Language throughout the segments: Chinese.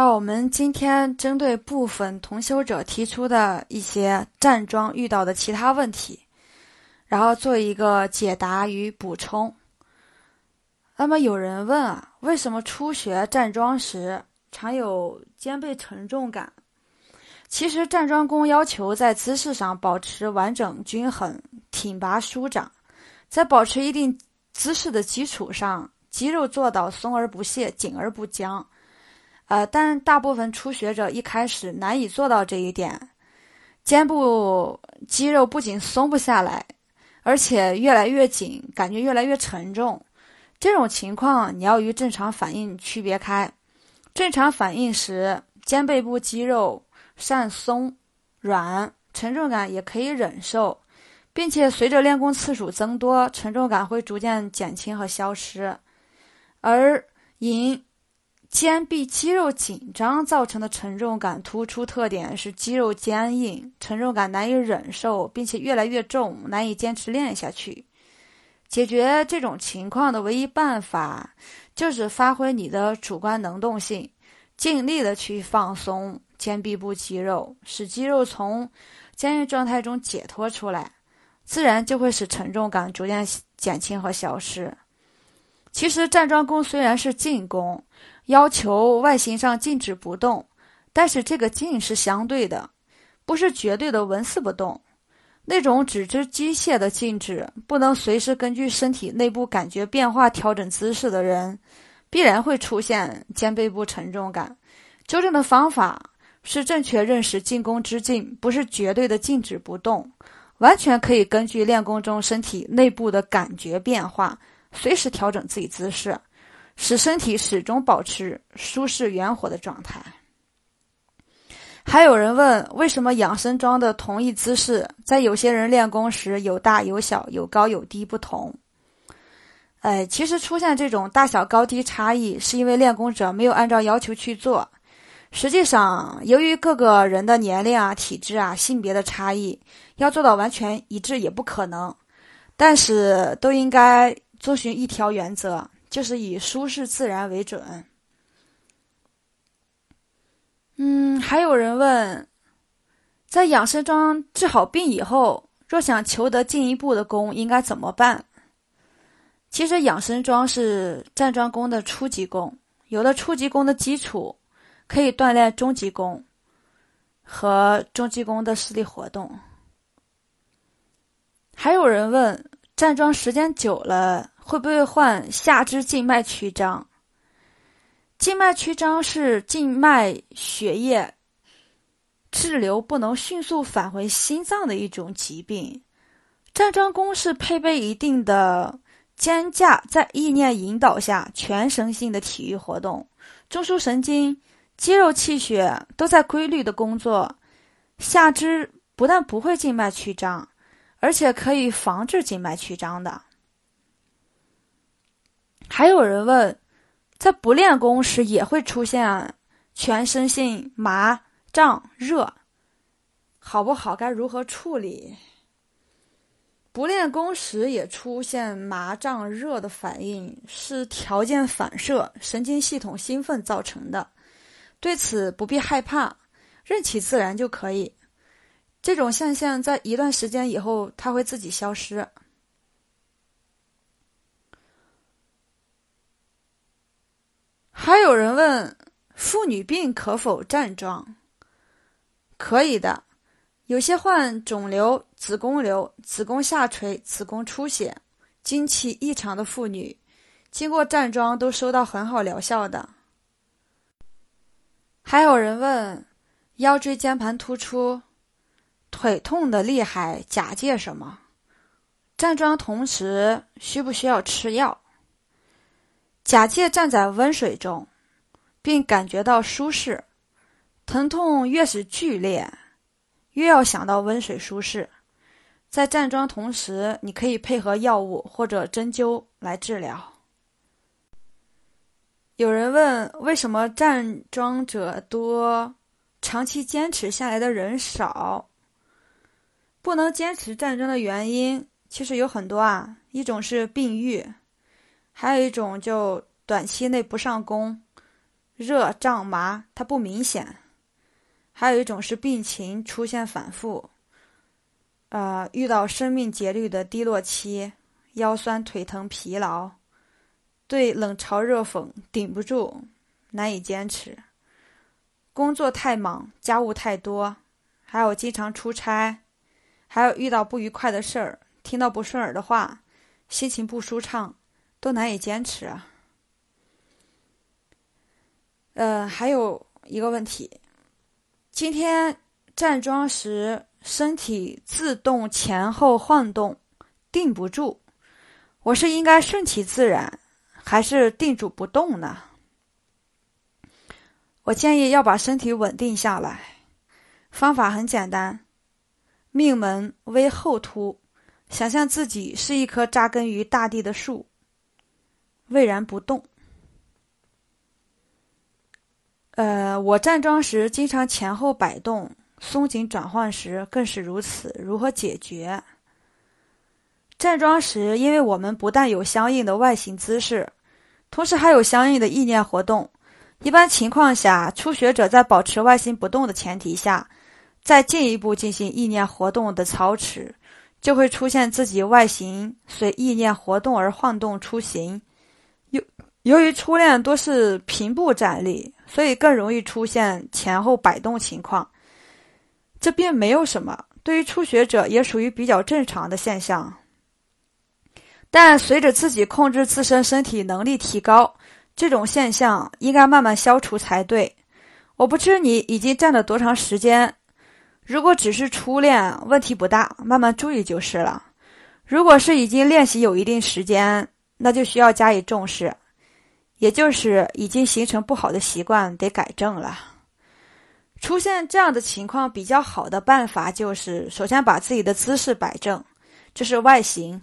那我们今天针对部分同修者提出的一些站桩遇到的其他问题，然后做一个解答与补充。那么有人问啊，为什么初学站桩时常有肩背沉重感？其实站桩功要求在姿势上保持完整均衡、挺拔舒展，在保持一定姿势的基础上，肌肉做到松而不懈、紧而不僵。呃，但大部分初学者一开始难以做到这一点，肩部肌肉不仅松不下来，而且越来越紧，感觉越来越沉重。这种情况你要与正常反应区别开。正常反应时，肩背部肌肉善松软，沉重感也可以忍受，并且随着练功次数增多，沉重感会逐渐减轻和消失。而因肩臂肌肉紧张造成的沉重感突出特点是肌肉坚硬，沉重感难以忍受，并且越来越重，难以坚持练下去。解决这种情况的唯一办法就是发挥你的主观能动性，尽力的去放松肩臂部肌肉，使肌肉从坚硬状态中解脱出来，自然就会使沉重感逐渐减轻和消失。其实站桩功虽然是静功。要求外形上静止不动，但是这个静是相对的，不是绝对的纹丝不动。那种只知机械的静止，不能随时根据身体内部感觉变化调整姿势的人，必然会出现肩背部沉重感。纠正的方法是正确认识静功之静，不是绝对的静止不动，完全可以根据练功中身体内部的感觉变化，随时调整自己姿势。使身体始终保持舒适圆活的状态。还有人问，为什么养生桩的同一姿势，在有些人练功时有大有小、有高有低不同？哎，其实出现这种大小高低差异，是因为练功者没有按照要求去做。实际上，由于各个人的年龄啊、体质啊、性别的差异，要做到完全一致也不可能。但是，都应该遵循一条原则。就是以舒适自然为准。嗯，还有人问，在养生桩治好病以后，若想求得进一步的功，应该怎么办？其实养生桩是站桩功的初级功，有了初级功的基础，可以锻炼中级功和中级功的实力活动。还有人问，站桩时间久了。会不会患下肢静脉曲张？静脉曲张是静脉血液滞留不能迅速返回心脏的一种疾病。站桩功是配备一定的肩架，在意念引导下全身性的体育活动，中枢神经、肌肉、气血都在规律的工作。下肢不但不会静脉曲张，而且可以防治静脉曲张的。还有人问，在不练功时也会出现全身性麻胀热，好不好？该如何处理？不练功时也出现麻胀热的反应，是条件反射、神经系统兴奋造成的。对此不必害怕，任其自然就可以。这种现象在一段时间以后，它会自己消失。还有人问：妇女病可否站桩？可以的。有些患肿瘤、子宫瘤、子宫下垂、子宫出血、经期异常的妇女，经过站桩都收到很好疗效的。还有人问：腰椎间盘突出、腿痛的厉害，假借什么？站桩同时需不需要吃药？假借站在温水中，并感觉到舒适，疼痛越是剧烈，越要想到温水舒适。在站桩同时，你可以配合药物或者针灸来治疗。有人问，为什么站桩者多，长期坚持下来的人少？不能坚持站桩的原因其实有很多啊，一种是病愈。还有一种就短期内不上工，热、胀、麻，它不明显；还有一种是病情出现反复，呃，遇到生命节律的低落期，腰酸腿疼、疲劳，对冷嘲热讽顶不住，难以坚持，工作太忙，家务太多，还有经常出差，还有遇到不愉快的事儿，听到不顺耳的话，心情不舒畅，都难以坚持啊。呃，还有一个问题，今天站桩时身体自动前后晃动，定不住，我是应该顺其自然，还是定住不动呢？我建议要把身体稳定下来，方法很简单，命门微后凸，想象自己是一棵扎根于大地的树，巍然不动。呃，我站桩时经常前后摆动，松紧转换时更是如此。如何解决？站桩时，因为我们不但有相应的外形姿势，同时还有相应的意念活动。一般情况下，初学者在保持外形不动的前提下，再进一步进行意念活动的操持，就会出现自己外形随意念活动而晃动出行。由由于初恋多是平步站立。所以更容易出现前后摆动情况，这并没有什么，对于初学者也属于比较正常的现象。但随着自己控制自身身体能力提高，这种现象应该慢慢消除才对。我不知你已经站了多长时间，如果只是初练，问题不大，慢慢注意就是了。如果是已经练习有一定时间，那就需要加以重视。也就是已经形成不好的习惯，得改正了。出现这样的情况，比较好的办法就是首先把自己的姿势摆正，这是外形，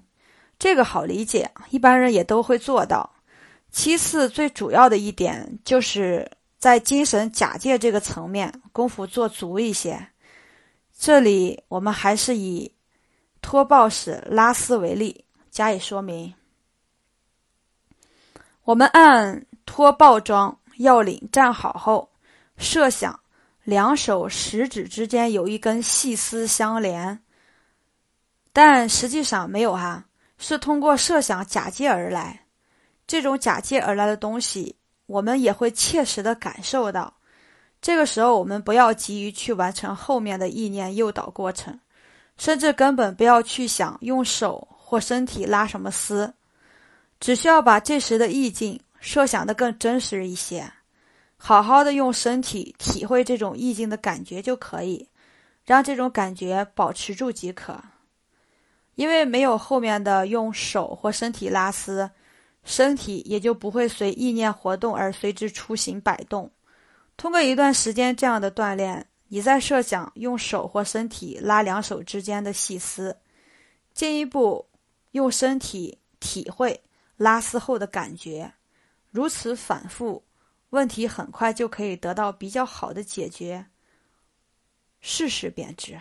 这个好理解，一般人也都会做到。其次，最主要的一点就是在精神假借这个层面功夫做足一些。这里我们还是以托抱式拉丝为例加以说明。我们按托抱桩要领站好后，设想两手食指之间有一根细丝相连，但实际上没有哈，是通过设想假借而来。这种假借而来的东西，我们也会切实的感受到。这个时候，我们不要急于去完成后面的意念诱导过程，甚至根本不要去想用手或身体拉什么丝。只需要把这时的意境设想的更真实一些，好好的用身体体会这种意境的感觉就可以，让这种感觉保持住即可。因为没有后面的用手或身体拉丝，身体也就不会随意念活动而随之出行摆动。通过一段时间这样的锻炼，你再设想用手或身体拉两手之间的细丝，进一步用身体体会。拉丝后的感觉，如此反复，问题很快就可以得到比较好的解决。试试便知。